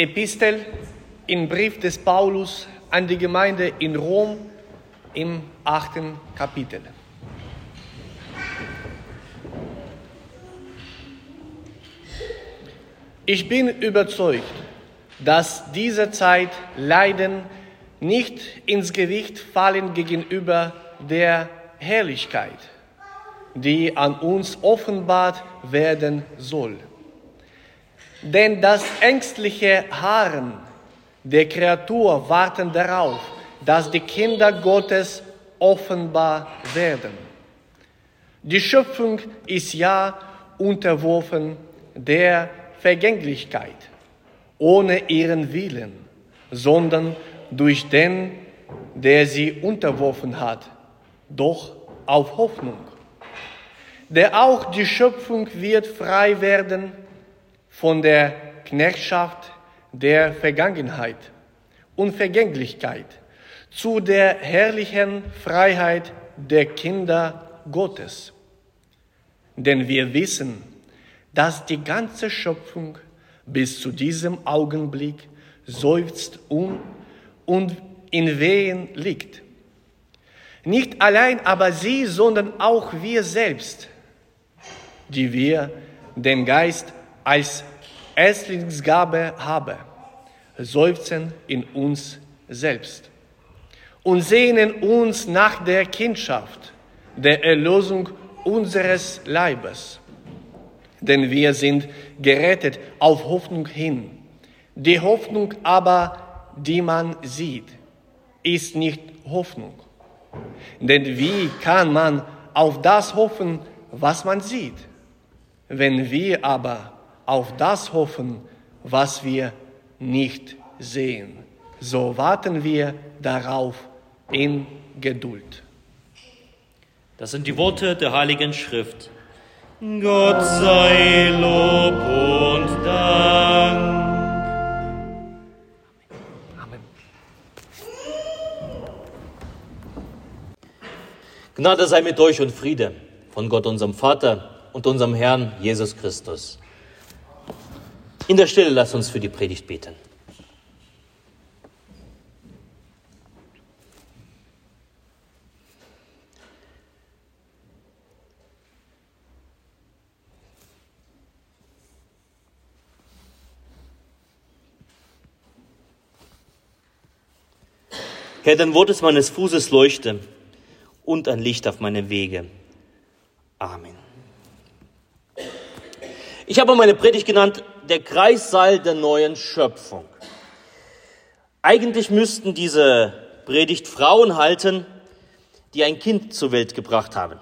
Epistel im Brief des Paulus an die Gemeinde in Rom im achten Kapitel. Ich bin überzeugt, dass diese Zeit Leiden nicht ins Gewicht fallen gegenüber der Herrlichkeit, die an uns offenbart werden soll. Denn das ängstliche Harren der Kreatur warten darauf, dass die Kinder Gottes offenbar werden. Die Schöpfung ist ja unterworfen der Vergänglichkeit, ohne ihren Willen, sondern durch den, der sie unterworfen hat, doch auf Hoffnung. Der auch die Schöpfung wird frei werden von der Knechtschaft der Vergangenheit und Vergänglichkeit zu der herrlichen Freiheit der Kinder Gottes. Denn wir wissen, dass die ganze Schöpfung bis zu diesem Augenblick seufzt und, und in Wehen liegt. Nicht allein aber sie, sondern auch wir selbst, die wir den Geist als Erstlingsgabe haben, seufzen in uns selbst und sehnen uns nach der Kindschaft, der Erlösung unseres Leibes. Denn wir sind gerettet auf Hoffnung hin. Die Hoffnung aber, die man sieht, ist nicht Hoffnung. Denn wie kann man auf das hoffen, was man sieht? Wenn wir aber auf das hoffen, was wir nicht sehen, so warten wir darauf in Geduld. Das sind die Worte der Heiligen Schrift. Gott sei Lob und Dank. Amen. Gnade sei mit euch und Friede von Gott, unserem Vater und unserem Herrn Jesus Christus. In der Stille lasst uns für die Predigt beten. Herr, dein Wort ist meines Fußes Leuchte und ein Licht auf meine Wege. Amen. Ich habe meine Predigt genannt, der Kreissaal der neuen Schöpfung. Eigentlich müssten diese Predigt Frauen halten, die ein Kind zur Welt gebracht haben.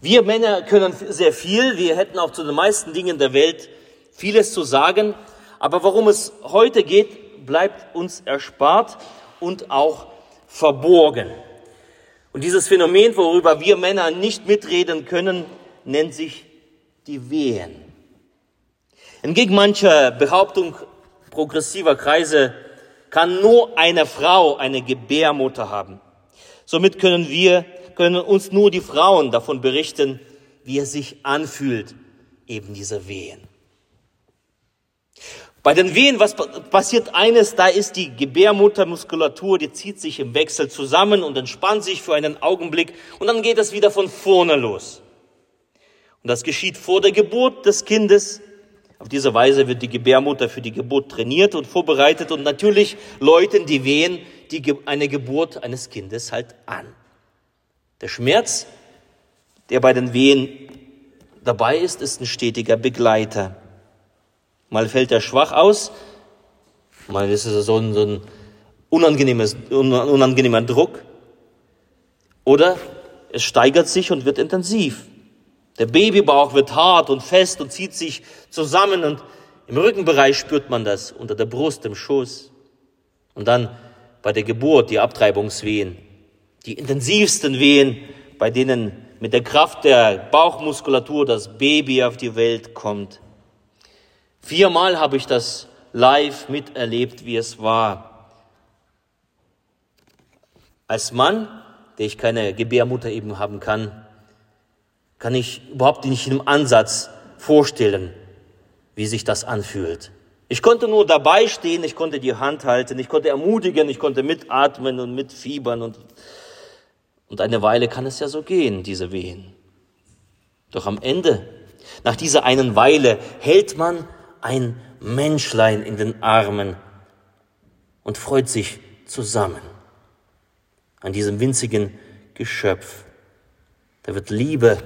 Wir Männer können sehr viel, wir hätten auch zu den meisten Dingen der Welt vieles zu sagen, aber worum es heute geht, bleibt uns erspart und auch verborgen. Und dieses Phänomen, worüber wir Männer nicht mitreden können, nennt sich die Wehen. Entgegen mancher Behauptung progressiver Kreise kann nur eine Frau eine Gebärmutter haben. Somit können wir, können uns nur die Frauen davon berichten, wie es sich anfühlt, eben diese Wehen. Bei den Wehen, was passiert eines, da ist die Gebärmuttermuskulatur, die zieht sich im Wechsel zusammen und entspannt sich für einen Augenblick und dann geht es wieder von vorne los. Und das geschieht vor der Geburt des Kindes. Auf diese Weise wird die Gebärmutter für die Geburt trainiert und vorbereitet und natürlich läuten die Wehen die, eine Geburt eines Kindes halt an. Der Schmerz, der bei den Wehen dabei ist, ist ein stetiger Begleiter. Mal fällt er schwach aus, mal ist es so ein, so ein unangenehmes, unangenehmer Druck. Oder es steigert sich und wird intensiv. Der Babybauch wird hart und fest und zieht sich zusammen und im Rückenbereich spürt man das, unter der Brust, im Schoß. Und dann bei der Geburt die Abtreibungswehen, die intensivsten Wehen, bei denen mit der Kraft der Bauchmuskulatur das Baby auf die Welt kommt. Viermal habe ich das live miterlebt, wie es war. Als Mann, der ich keine Gebärmutter eben haben kann, kann ich überhaupt nicht im Ansatz vorstellen, wie sich das anfühlt. Ich konnte nur dabei stehen, ich konnte die Hand halten, ich konnte ermutigen, ich konnte mitatmen und mitfiebern und, und eine Weile kann es ja so gehen, diese Wehen. Doch am Ende, nach dieser einen Weile, hält man ein Menschlein in den Armen und freut sich zusammen an diesem winzigen Geschöpf. Da wird Liebe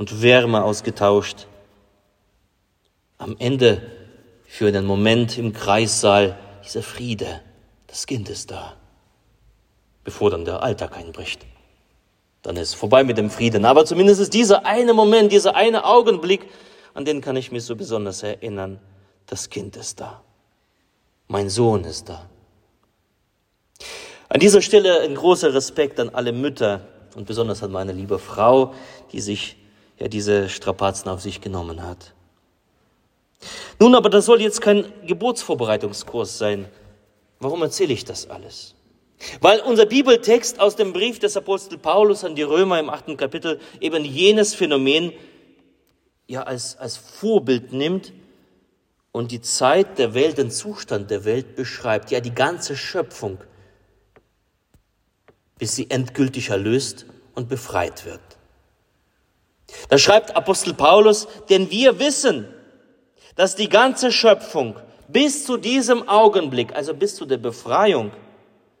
und Wärme ausgetauscht. Am Ende für einen Moment im Kreissaal dieser Friede. Das Kind ist da, bevor dann der Alltag einbricht. Dann ist vorbei mit dem Frieden. Aber zumindest ist dieser eine Moment, dieser eine Augenblick, an den kann ich mich so besonders erinnern. Das Kind ist da. Mein Sohn ist da. An dieser Stelle ein großer Respekt an alle Mütter und besonders an meine liebe Frau, die sich ja diese Strapazen auf sich genommen hat. Nun, aber das soll jetzt kein Geburtsvorbereitungskurs sein. Warum erzähle ich das alles? Weil unser Bibeltext aus dem Brief des Apostel Paulus an die Römer im achten Kapitel eben jenes Phänomen ja als, als Vorbild nimmt und die Zeit der Welt, den Zustand der Welt beschreibt, ja die ganze Schöpfung, bis sie endgültig erlöst und befreit wird. Da schreibt Apostel Paulus, denn wir wissen, dass die ganze Schöpfung bis zu diesem Augenblick, also bis zu der Befreiung,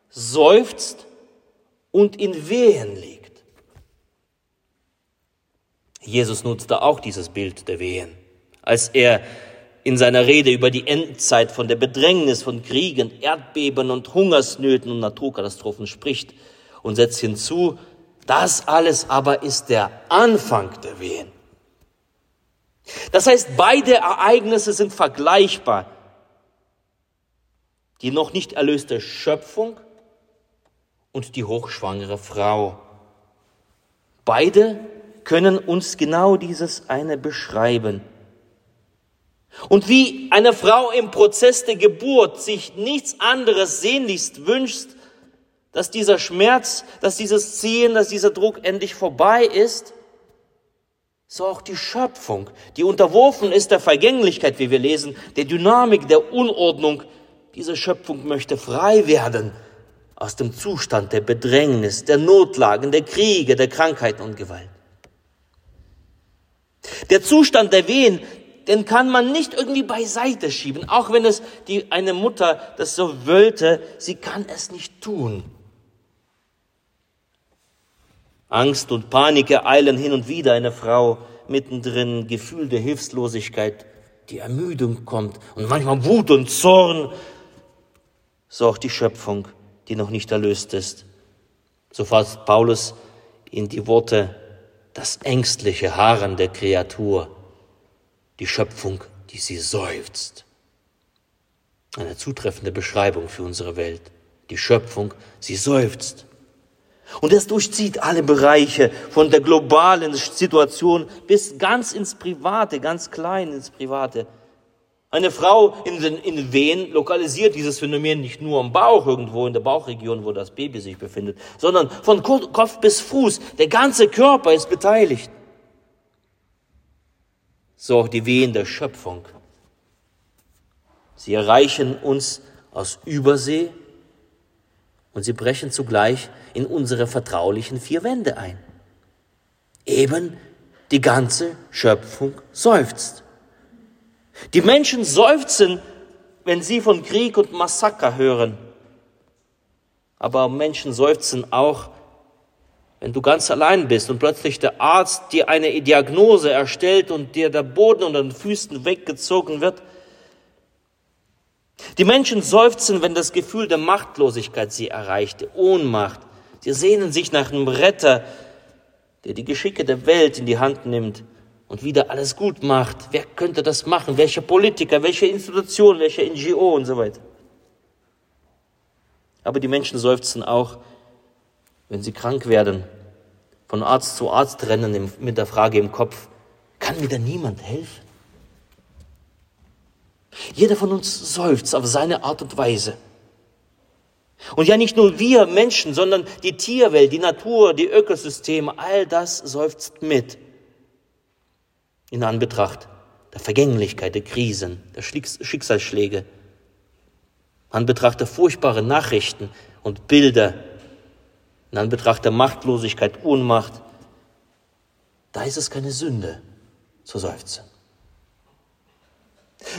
seufzt und in Wehen liegt. Jesus nutzte auch dieses Bild der Wehen, als er in seiner Rede über die Endzeit von der Bedrängnis von Kriegen, Erdbeben und Hungersnöten und Naturkatastrophen spricht und setzt hinzu, das alles aber ist der Anfang der Wehen. Das heißt, beide Ereignisse sind vergleichbar. Die noch nicht erlöste Schöpfung und die hochschwangere Frau. Beide können uns genau dieses eine beschreiben. Und wie eine Frau im Prozess der Geburt sich nichts anderes sehnlichst wünscht, dass dieser Schmerz, dass dieses Ziehen, dass dieser Druck endlich vorbei ist, so auch die Schöpfung, die unterworfen ist der Vergänglichkeit, wie wir lesen, der Dynamik, der Unordnung. Diese Schöpfung möchte frei werden aus dem Zustand der Bedrängnis, der Notlagen, der Kriege, der Krankheiten und Gewalt. Der Zustand der Wehen, den kann man nicht irgendwie beiseite schieben, auch wenn es die, eine Mutter das so wollte, sie kann es nicht tun. Angst und Panik ereilen hin und wieder eine Frau mittendrin, Gefühl der Hilflosigkeit, die Ermüdung kommt und manchmal Wut und Zorn. So auch die Schöpfung, die noch nicht erlöst ist. So fasst Paulus in die Worte das ängstliche Harren der Kreatur, die Schöpfung, die sie seufzt. Eine zutreffende Beschreibung für unsere Welt. Die Schöpfung, sie seufzt. Und es durchzieht alle Bereiche von der globalen Situation bis ganz ins Private, ganz klein ins Private. Eine Frau in den, in Wehen lokalisiert dieses Phänomen nicht nur am Bauch, irgendwo in der Bauchregion, wo das Baby sich befindet, sondern von Kopf bis Fuß. Der ganze Körper ist beteiligt. So auch die Wehen der Schöpfung. Sie erreichen uns aus Übersee und sie brechen zugleich in unsere vertraulichen vier Wände ein. Eben die ganze Schöpfung seufzt. Die Menschen seufzen, wenn sie von Krieg und Massaker hören. Aber Menschen seufzen auch, wenn du ganz allein bist und plötzlich der Arzt dir eine Diagnose erstellt und dir der Boden unter den Füßen weggezogen wird die Menschen seufzen, wenn das Gefühl der Machtlosigkeit sie erreicht, der Ohnmacht. Sie sehnen sich nach einem Retter, der die Geschicke der Welt in die Hand nimmt und wieder alles gut macht. Wer könnte das machen? Welcher Politiker, welche Institution, welche NGO und so weiter. Aber die Menschen seufzen auch, wenn sie krank werden, von Arzt zu Arzt rennen mit der Frage im Kopf, kann mir da niemand helfen? Jeder von uns seufzt auf seine Art und Weise. Und ja, nicht nur wir Menschen, sondern die Tierwelt, die Natur, die Ökosysteme, all das seufzt mit in Anbetracht der Vergänglichkeit, der Krisen, der Schicksalsschläge. Man betrachtet furchtbare Nachrichten und Bilder. In Anbetracht der Machtlosigkeit, Ohnmacht, da ist es keine Sünde zu seufzen.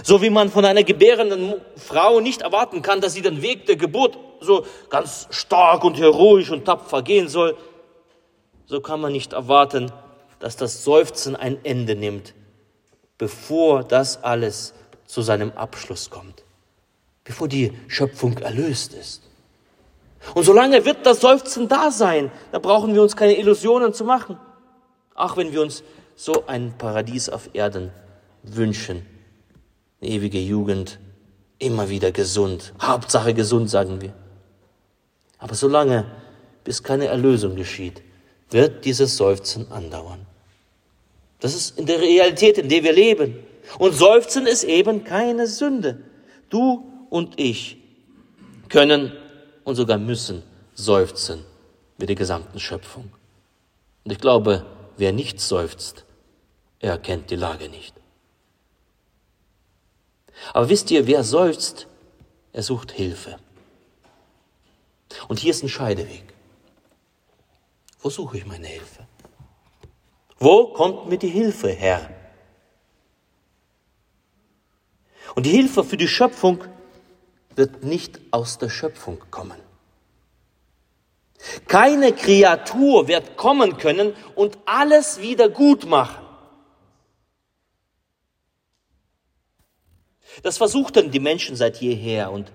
So wie man von einer gebärenden Frau nicht erwarten kann, dass sie den Weg der Geburt so ganz stark und heroisch und tapfer gehen soll, so kann man nicht erwarten, dass das Seufzen ein Ende nimmt, bevor das alles zu seinem Abschluss kommt, bevor die Schöpfung erlöst ist. Und solange wird das Seufzen da sein, da brauchen wir uns keine Illusionen zu machen. Auch wenn wir uns so ein Paradies auf Erden wünschen, eine ewige Jugend, immer wieder gesund, Hauptsache gesund, sagen wir. Aber solange, bis keine Erlösung geschieht, wird dieses Seufzen andauern. Das ist in der Realität, in der wir leben. Und Seufzen ist eben keine Sünde. Du und ich können und sogar müssen seufzen mit der gesamten Schöpfung. Und ich glaube, wer nicht seufzt, er kennt die Lage nicht. Aber wisst ihr, wer seufzt, er sucht Hilfe. Und hier ist ein Scheideweg. Wo suche ich meine Hilfe? Wo kommt mir die Hilfe her? Und die Hilfe für die Schöpfung wird nicht aus der Schöpfung kommen. Keine Kreatur wird kommen können und alles wieder gut machen. Das versuchten die Menschen seit jeher und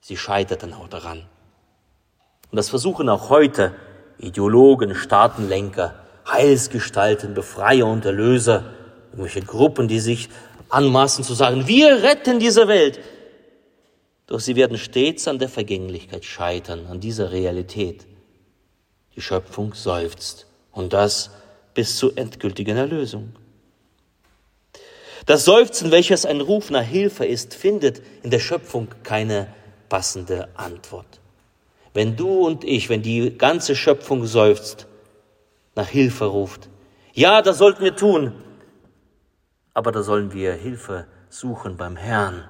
sie scheiterten auch daran. Und das versuchen auch heute Ideologen, Staatenlenker, Heilsgestalten, Befreier und Erlöser, irgendwelche Gruppen, die sich anmaßen zu sagen, wir retten diese Welt. Doch sie werden stets an der Vergänglichkeit scheitern, an dieser Realität. Die Schöpfung seufzt und das bis zur endgültigen Erlösung. Das Seufzen, welches ein Ruf nach Hilfe ist, findet in der Schöpfung keine passende Antwort. Wenn du und ich, wenn die ganze Schöpfung seufzt, nach Hilfe ruft, ja, das sollten wir tun, aber da sollen wir Hilfe suchen beim Herrn.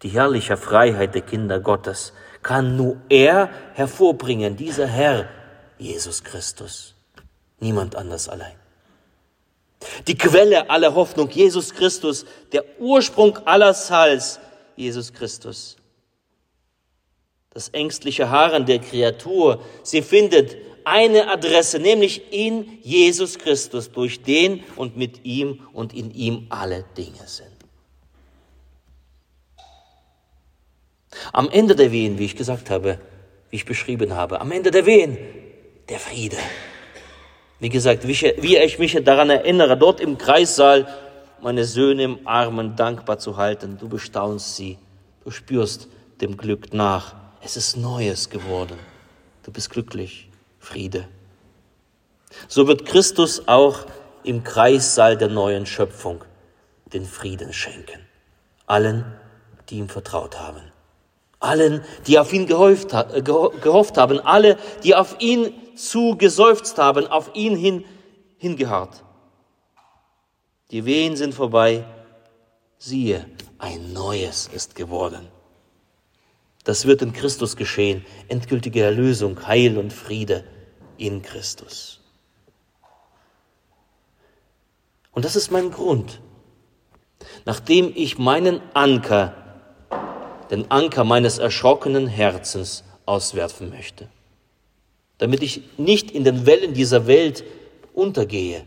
Die herrliche Freiheit der Kinder Gottes kann nur er hervorbringen, dieser Herr, Jesus Christus. Niemand anders allein. Die Quelle aller Hoffnung, Jesus Christus, der Ursprung aller Heils, Jesus Christus. Das ängstliche Harren der Kreatur, sie findet eine Adresse, nämlich in Jesus Christus, durch den und mit ihm und in ihm alle Dinge sind. Am Ende der Wehen, wie ich gesagt habe, wie ich beschrieben habe, am Ende der Wehen, der Friede. Wie gesagt, wie ich mich daran erinnere, dort im Kreissaal meine Söhne im Armen dankbar zu halten. Du bestaunst sie, du spürst dem Glück nach. Es ist Neues geworden. Du bist glücklich. Friede. So wird Christus auch im Kreissaal der neuen Schöpfung den Frieden schenken. Allen, die ihm vertraut haben. Allen, die auf ihn gehofft, haben. Alle, die auf ihn zugeseufzt haben, auf ihn hin, hingeharrt. Die Wehen sind vorbei. Siehe, ein neues ist geworden. Das wird in Christus geschehen. Endgültige Erlösung, Heil und Friede in Christus. Und das ist mein Grund. Nachdem ich meinen Anker, den Anker meines erschrockenen Herzens auswerfen möchte, damit ich nicht in den Wellen dieser Welt untergehe,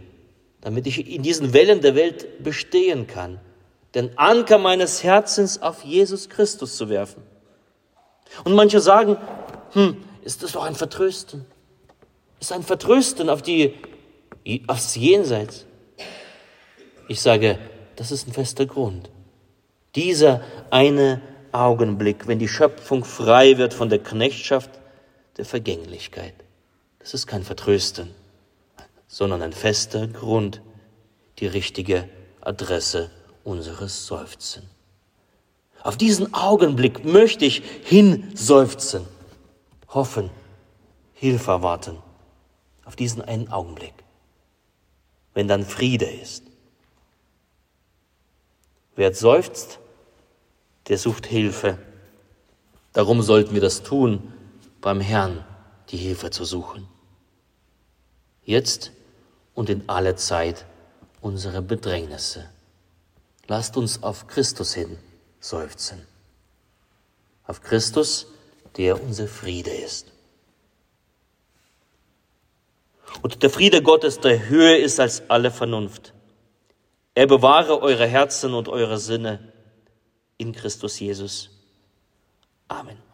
damit ich in diesen Wellen der Welt bestehen kann, den Anker meines Herzens auf Jesus Christus zu werfen. Und manche sagen, hm, ist das doch ein Vertrösten? ist ein Vertrösten auf die, aufs Jenseits. Ich sage, das ist ein fester Grund. Dieser eine Augenblick, wenn die Schöpfung frei wird von der Knechtschaft der Vergänglichkeit. Das ist kein Vertrösten, sondern ein fester Grund, die richtige Adresse unseres Seufzen. Auf diesen Augenblick möchte ich hinseufzen, hoffen, Hilfe erwarten auf diesen einen Augenblick, wenn dann Friede ist, Wer seufzt, der sucht Hilfe. Darum sollten wir das tun, beim Herrn die Hilfe zu suchen. Jetzt und in alle Zeit unsere Bedrängnisse. Lasst uns auf Christus hin seufzen. Auf Christus, der unser Friede ist. Und der Friede Gottes, der höher ist als alle Vernunft. Er bewahre eure Herzen und eure Sinne in Christus Jesus. Amen.